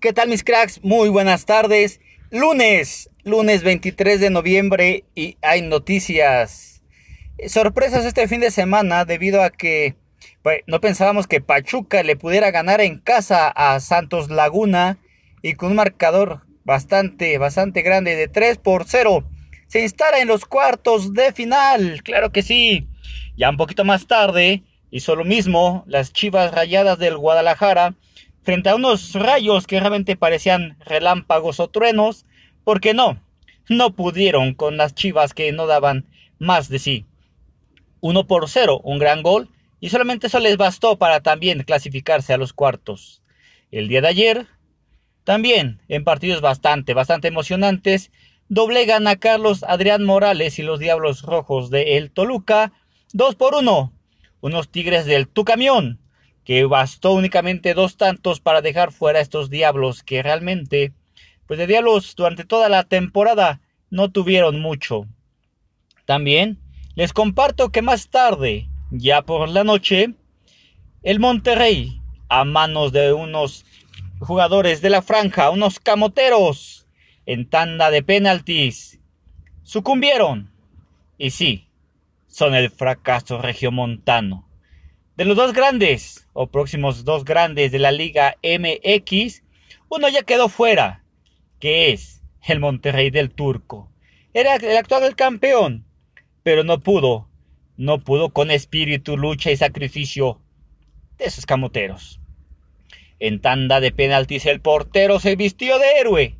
¿Qué tal mis cracks? Muy buenas tardes. Lunes, lunes 23 de noviembre y hay noticias. Sorpresas este fin de semana debido a que pues, no pensábamos que Pachuca le pudiera ganar en casa a Santos Laguna y con un marcador bastante, bastante grande de 3 por 0 se instala en los cuartos de final. Claro que sí. Ya un poquito más tarde hizo lo mismo las Chivas Rayadas del Guadalajara frente a unos rayos que realmente parecían relámpagos o truenos, porque no, no pudieron con las chivas que no daban más de sí. Uno por cero, un gran gol, y solamente eso les bastó para también clasificarse a los cuartos. El día de ayer, también en partidos bastante, bastante emocionantes, doblegan a Carlos Adrián Morales y los Diablos Rojos de El Toluca, dos por uno. Unos Tigres del Tu Camión que bastó únicamente dos tantos para dejar fuera a estos diablos que realmente, pues de diablos durante toda la temporada no tuvieron mucho. También les comparto que más tarde, ya por la noche, el Monterrey, a manos de unos jugadores de la franja, unos camoteros, en tanda de penaltis, sucumbieron. Y sí, son el fracaso regiomontano. De los dos grandes, o próximos dos grandes de la Liga MX, uno ya quedó fuera, que es el Monterrey del Turco. Era el actual campeón, pero no pudo, no pudo con espíritu, lucha y sacrificio de esos camoteros. En tanda de penaltis el portero se vistió de héroe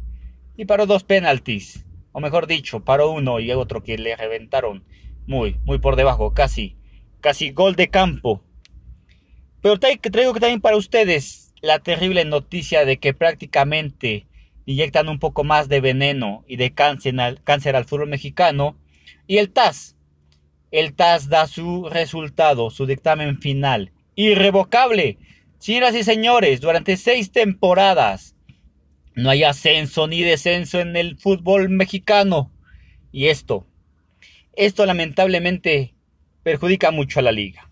y paró dos penaltis, o mejor dicho, paró uno y otro que le reventaron muy, muy por debajo, casi, casi gol de campo pero traigo también para ustedes la terrible noticia de que prácticamente inyectan un poco más de veneno y de cáncer al, cáncer al fútbol mexicano. Y el TAS, el TAS da su resultado, su dictamen final, irrevocable. Señoras y señores, durante seis temporadas no hay ascenso ni descenso en el fútbol mexicano. Y esto, esto lamentablemente perjudica mucho a la liga.